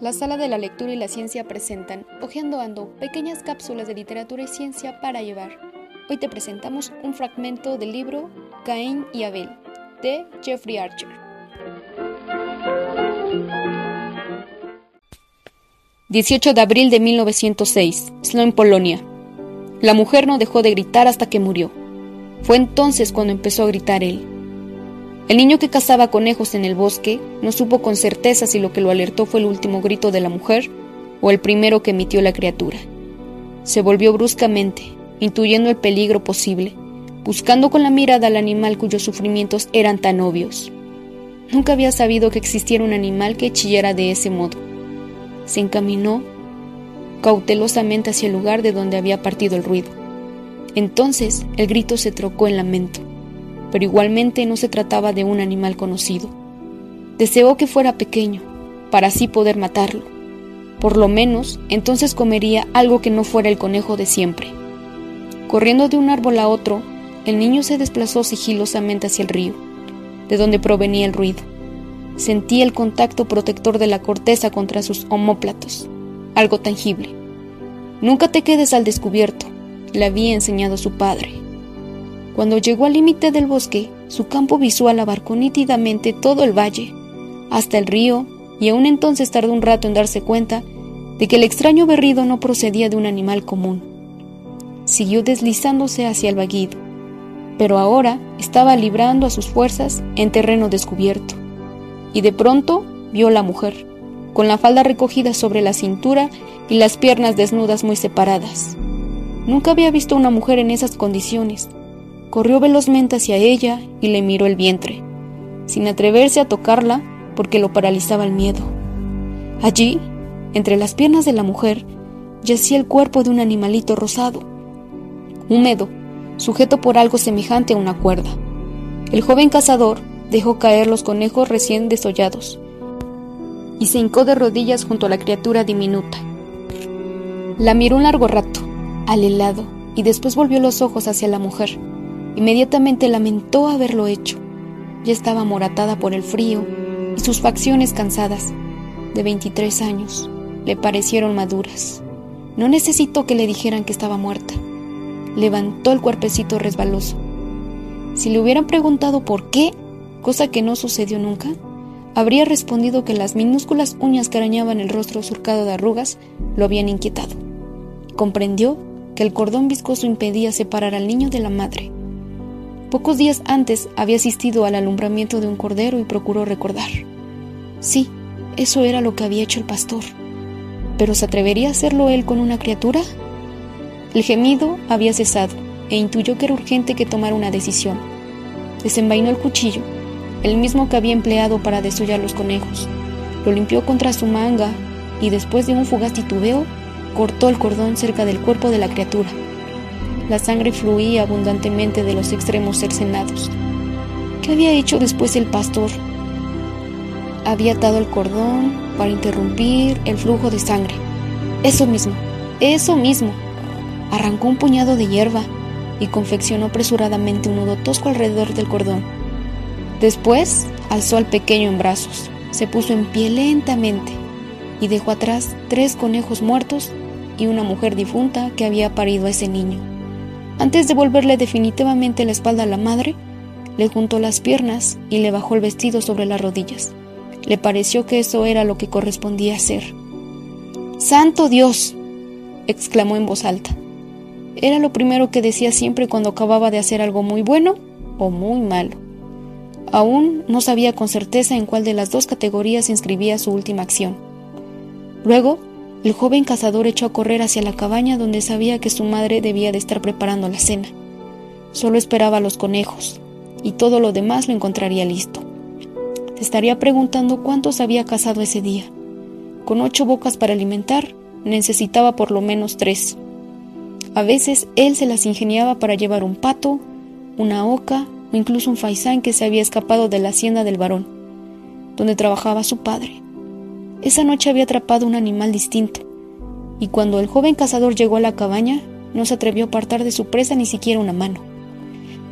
La Sala de la Lectura y la Ciencia presentan Ojeando Ando, pequeñas cápsulas de literatura y ciencia para llevar. Hoy te presentamos un fragmento del libro Caín y Abel, de Jeffrey Archer. 18 de abril de 1906, Sloan, Polonia. La mujer no dejó de gritar hasta que murió. Fue entonces cuando empezó a gritar él. El niño que cazaba conejos en el bosque no supo con certeza si lo que lo alertó fue el último grito de la mujer o el primero que emitió la criatura. Se volvió bruscamente, intuyendo el peligro posible, buscando con la mirada al animal cuyos sufrimientos eran tan obvios. Nunca había sabido que existiera un animal que chillara de ese modo. Se encaminó cautelosamente hacia el lugar de donde había partido el ruido. Entonces el grito se trocó en lamento pero igualmente no se trataba de un animal conocido. Deseó que fuera pequeño, para así poder matarlo. Por lo menos, entonces comería algo que no fuera el conejo de siempre. Corriendo de un árbol a otro, el niño se desplazó sigilosamente hacia el río, de donde provenía el ruido. Sentía el contacto protector de la corteza contra sus homóplatos, algo tangible. Nunca te quedes al descubierto, le había enseñado su padre. Cuando llegó al límite del bosque, su campo visual abarcó nítidamente todo el valle, hasta el río, y aún entonces tardó un rato en darse cuenta de que el extraño berrido no procedía de un animal común. Siguió deslizándose hacia el vaguido, pero ahora estaba librando a sus fuerzas en terreno descubierto, y de pronto vio a la mujer, con la falda recogida sobre la cintura y las piernas desnudas muy separadas. Nunca había visto una mujer en esas condiciones, Corrió velozmente hacia ella y le miró el vientre, sin atreverse a tocarla porque lo paralizaba el miedo. Allí, entre las piernas de la mujer, yacía el cuerpo de un animalito rosado, húmedo, sujeto por algo semejante a una cuerda. El joven cazador dejó caer los conejos recién desollados y se hincó de rodillas junto a la criatura diminuta. La miró un largo rato, al helado, y después volvió los ojos hacia la mujer. Inmediatamente lamentó haberlo hecho. Ya estaba moratada por el frío y sus facciones cansadas, de 23 años, le parecieron maduras. No necesitó que le dijeran que estaba muerta. Levantó el cuerpecito resbaloso. Si le hubieran preguntado por qué, cosa que no sucedió nunca, habría respondido que las minúsculas uñas que arañaban el rostro surcado de arrugas lo habían inquietado. Comprendió que el cordón viscoso impedía separar al niño de la madre Pocos días antes había asistido al alumbramiento de un cordero y procuró recordar. Sí, eso era lo que había hecho el pastor. ¿Pero se atrevería a hacerlo él con una criatura? El gemido había cesado e intuyó que era urgente que tomara una decisión. Desenvainó el cuchillo, el mismo que había empleado para desollar los conejos. Lo limpió contra su manga y después de un fugaz titubeo, cortó el cordón cerca del cuerpo de la criatura. La sangre fluía abundantemente de los extremos cercenados. ¿Qué había hecho después el pastor? Había atado el cordón para interrumpir el flujo de sangre. Eso mismo, eso mismo. Arrancó un puñado de hierba y confeccionó apresuradamente un nudo tosco alrededor del cordón. Después alzó al pequeño en brazos, se puso en pie lentamente y dejó atrás tres conejos muertos y una mujer difunta que había parido a ese niño. Antes de volverle definitivamente la espalda a la madre, le juntó las piernas y le bajó el vestido sobre las rodillas. Le pareció que eso era lo que correspondía hacer. ¡Santo Dios! exclamó en voz alta. Era lo primero que decía siempre cuando acababa de hacer algo muy bueno o muy malo. Aún no sabía con certeza en cuál de las dos categorías inscribía su última acción. Luego el joven cazador echó a correr hacia la cabaña donde sabía que su madre debía de estar preparando la cena. Solo esperaba a los conejos, y todo lo demás lo encontraría listo. Se estaría preguntando cuántos había cazado ese día. Con ocho bocas para alimentar, necesitaba por lo menos tres. A veces él se las ingeniaba para llevar un pato, una oca o incluso un faisán que se había escapado de la hacienda del varón, donde trabajaba su padre. Esa noche había atrapado un animal distinto, y cuando el joven cazador llegó a la cabaña, no se atrevió a apartar de su presa ni siquiera una mano,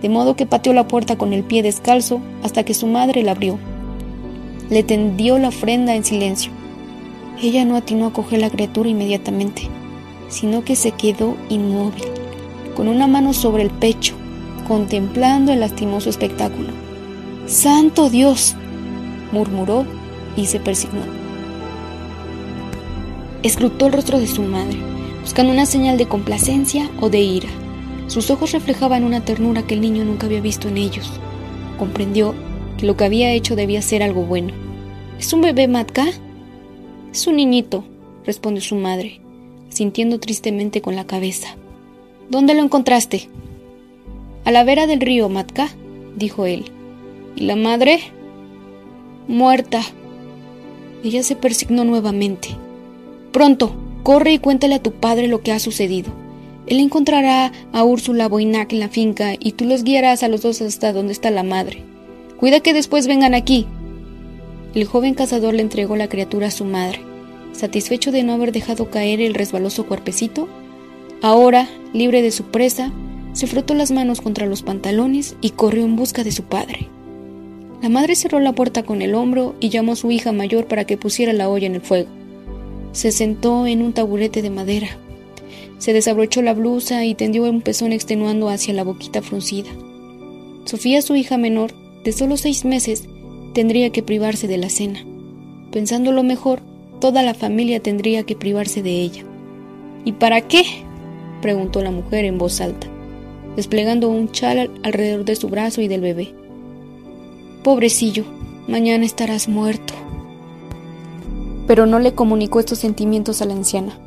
de modo que pateó la puerta con el pie descalzo hasta que su madre la abrió. Le tendió la ofrenda en silencio. Ella no atinó a coger la criatura inmediatamente, sino que se quedó inmóvil, con una mano sobre el pecho, contemplando el lastimoso espectáculo. ¡Santo Dios! murmuró y se persignó. Escrutó el rostro de su madre, buscando una señal de complacencia o de ira. Sus ojos reflejaban una ternura que el niño nunca había visto en ellos. Comprendió que lo que había hecho debía ser algo bueno. ¿Es un bebé Matka? Es un niñito, respondió su madre, sintiendo tristemente con la cabeza. ¿Dónde lo encontraste? A la vera del río, Matka, dijo él. ¿Y la madre? Muerta. Ella se persignó nuevamente. Pronto, corre y cuéntale a tu padre lo que ha sucedido. Él encontrará a Úrsula Boinac en la finca y tú los guiarás a los dos hasta donde está la madre. Cuida que después vengan aquí. El joven cazador le entregó la criatura a su madre. Satisfecho de no haber dejado caer el resbaloso cuerpecito, ahora, libre de su presa, se frotó las manos contra los pantalones y corrió en busca de su padre. La madre cerró la puerta con el hombro y llamó a su hija mayor para que pusiera la olla en el fuego. Se sentó en un taburete de madera. Se desabrochó la blusa y tendió un pezón extenuando hacia la boquita fruncida. Sofía, su hija menor, de solo seis meses, tendría que privarse de la cena. Pensándolo mejor, toda la familia tendría que privarse de ella. ¿Y para qué? preguntó la mujer en voz alta desplegando un chal alrededor de su brazo y del bebé. Pobrecillo, mañana estarás muerto. Pero no le comunicó estos sentimientos a la anciana.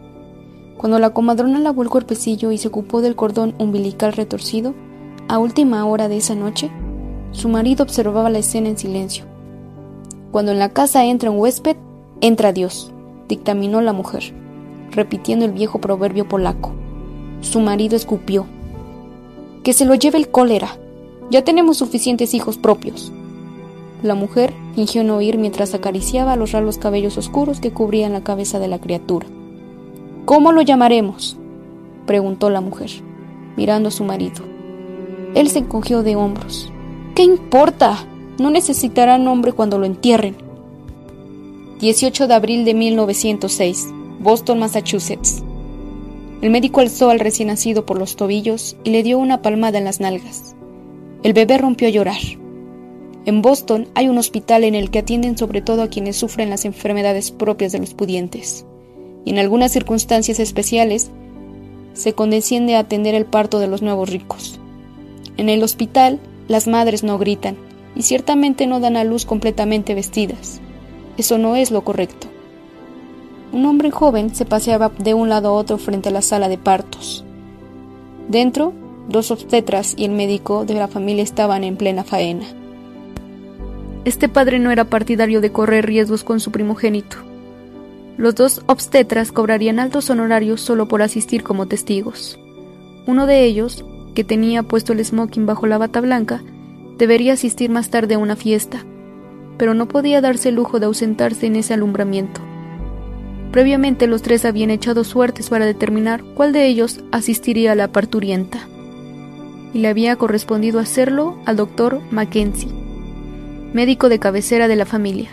Cuando la comadrona lavó el cuerpecillo y se ocupó del cordón umbilical retorcido, a última hora de esa noche, su marido observaba la escena en silencio. Cuando en la casa entra un huésped, entra Dios, dictaminó la mujer, repitiendo el viejo proverbio polaco. Su marido escupió, que se lo lleve el cólera. Ya tenemos suficientes hijos propios. La mujer fingió no oír mientras acariciaba los ralos cabellos oscuros que cubrían la cabeza de la criatura. ¿Cómo lo llamaremos? preguntó la mujer, mirando a su marido. Él se encogió de hombros. ¿Qué importa? No necesitará nombre cuando lo entierren. 18 de abril de 1906, Boston, Massachusetts. El médico alzó al recién nacido por los tobillos y le dio una palmada en las nalgas. El bebé rompió a llorar. En Boston hay un hospital en el que atienden sobre todo a quienes sufren las enfermedades propias de los pudientes, y en algunas circunstancias especiales se condesciende a atender el parto de los nuevos ricos. En el hospital, las madres no gritan, y ciertamente no dan a luz completamente vestidas. Eso no es lo correcto. Un hombre joven se paseaba de un lado a otro frente a la sala de partos. Dentro, dos obstetras y el médico de la familia estaban en plena faena. Este padre no era partidario de correr riesgos con su primogénito. Los dos obstetras cobrarían altos honorarios solo por asistir como testigos. Uno de ellos, que tenía puesto el smoking bajo la bata blanca, debería asistir más tarde a una fiesta, pero no podía darse el lujo de ausentarse en ese alumbramiento. Previamente los tres habían echado suertes para determinar cuál de ellos asistiría a la parturienta. Y le había correspondido hacerlo al doctor Mackenzie, médico de cabecera de la familia.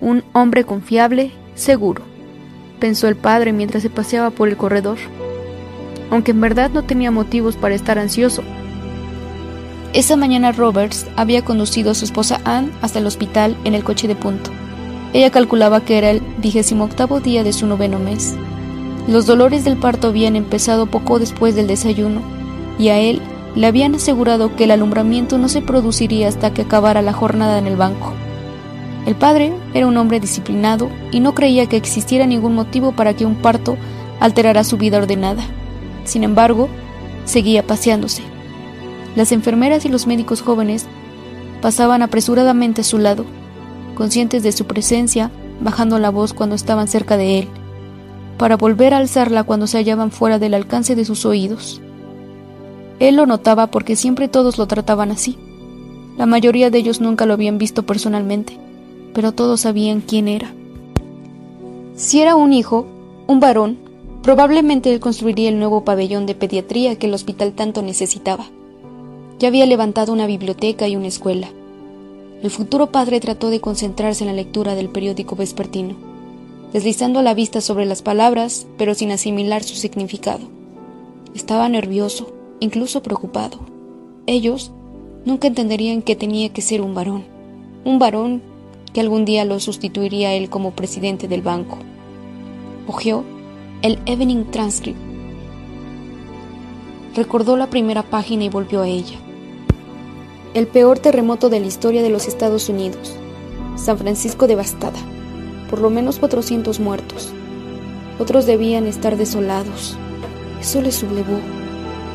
Un hombre confiable, seguro, pensó el padre mientras se paseaba por el corredor, aunque en verdad no tenía motivos para estar ansioso. Esa mañana Roberts había conducido a su esposa Anne hasta el hospital en el coche de punto. Ella calculaba que era el vigésimo octavo día de su noveno mes. Los dolores del parto habían empezado poco después del desayuno, y a él le habían asegurado que el alumbramiento no se produciría hasta que acabara la jornada en el banco. El padre era un hombre disciplinado y no creía que existiera ningún motivo para que un parto alterara su vida ordenada. Sin embargo, seguía paseándose. Las enfermeras y los médicos jóvenes pasaban apresuradamente a su lado, conscientes de su presencia, bajando la voz cuando estaban cerca de él, para volver a alzarla cuando se hallaban fuera del alcance de sus oídos. Él lo notaba porque siempre todos lo trataban así. La mayoría de ellos nunca lo habían visto personalmente, pero todos sabían quién era. Si era un hijo, un varón, probablemente él construiría el nuevo pabellón de pediatría que el hospital tanto necesitaba. Ya había levantado una biblioteca y una escuela el futuro padre trató de concentrarse en la lectura del periódico vespertino. deslizando la vista sobre las palabras, pero sin asimilar su significado. Estaba nervioso, incluso preocupado. Ellos nunca entenderían que tenía que ser un varón, un varón que algún día lo sustituiría él como presidente del banco. Cogió el Evening Transcript. Recordó la primera página y volvió a ella. El peor terremoto de la historia de los Estados Unidos. San Francisco devastada. Por lo menos 400 muertos. Otros debían estar desolados. Eso le sublevó.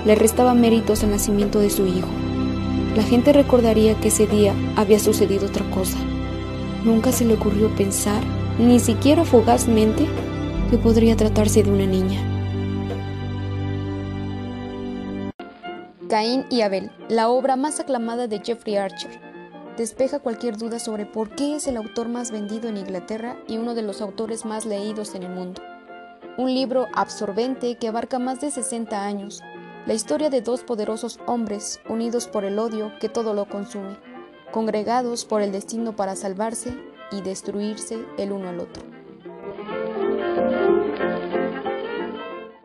Le restaba méritos al nacimiento de su hijo. La gente recordaría que ese día había sucedido otra cosa. Nunca se le ocurrió pensar, ni siquiera fugazmente, que podría tratarse de una niña. Caín y Abel, la obra más aclamada de Jeffrey Archer, despeja cualquier duda sobre por qué es el autor más vendido en Inglaterra y uno de los autores más leídos en el mundo. Un libro absorbente que abarca más de 60 años, la historia de dos poderosos hombres unidos por el odio que todo lo consume, congregados por el destino para salvarse y destruirse el uno al otro.